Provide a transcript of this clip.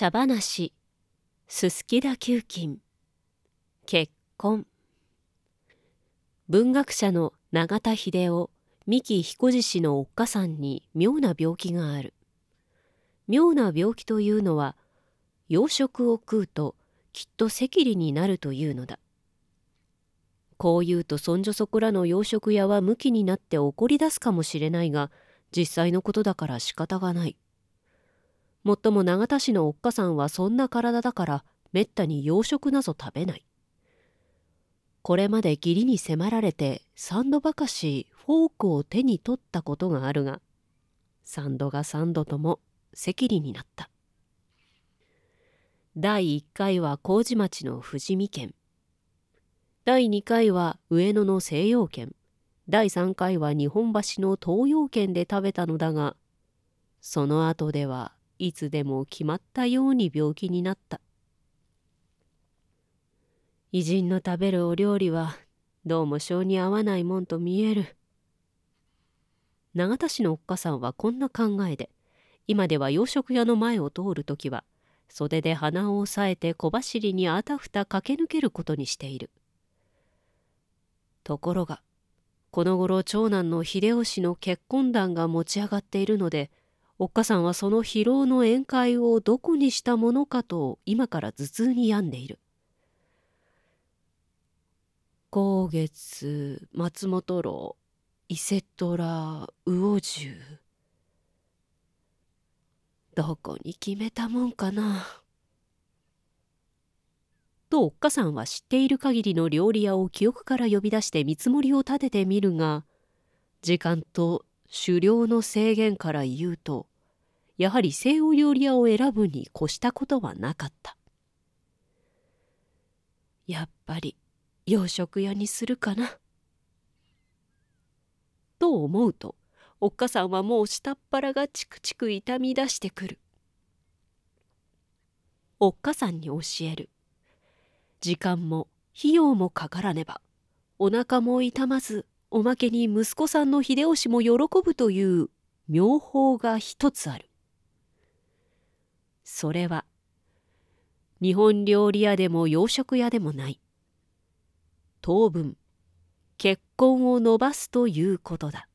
茶話。すすきだ球菌結婚。文学者の永田秀夫三木彦次氏のおっかさんに妙な病気がある。妙な病気というのは洋食を食うときっと赤痢になるというのだ。こう言うとそんじょそこらの洋食屋は向きになって怒り出すかもしれないが実際のことだから仕方がない。もっとも永田市のおっかさんはそんな体だからめったに洋食なぞ食べない。これまで義理に迫られて三度ばかしフォークを手に取ったことがあるが三度が三度とも赤痢になった。第1回は麹町の富士見県。第2回は上野の西洋圏第3回は日本橋の東洋圏で食べたのだがその後ではいつでも決まったように病気になった。偉人の食べるお料理はどうも性に合わないもんと見える。永田市のおっかさんはこんな考えで今では洋食屋の前を通る時は袖で鼻を押さえて小走りにあたふた駆け抜けることにしている。ところがこの頃長男の秀吉の結婚談が持ち上がっているのでおっかさんはその疲労の宴会をどこにしたものかと今から頭痛に病んでいる。光月松本楼伊勢虎魚住どこに決めたもんかな。とおっかさんは知っている限りの料理屋を記憶から呼び出して見積もりを立ててみるが時間と狩猟の制限から言うとやはり西洋料理屋を選ぶに越したことはなかった。やっぱり洋食屋にするかな。と思うとおっかさんはもう下っ腹がチクチク痛み出してくる。おっかさんに教える。時間も費用もかからねばお腹も痛まずおまけに息子さんの秀吉も喜ぶという妙法が一つある。それは日本料理屋でも洋食屋でもない。当分結婚を延ばすということだ。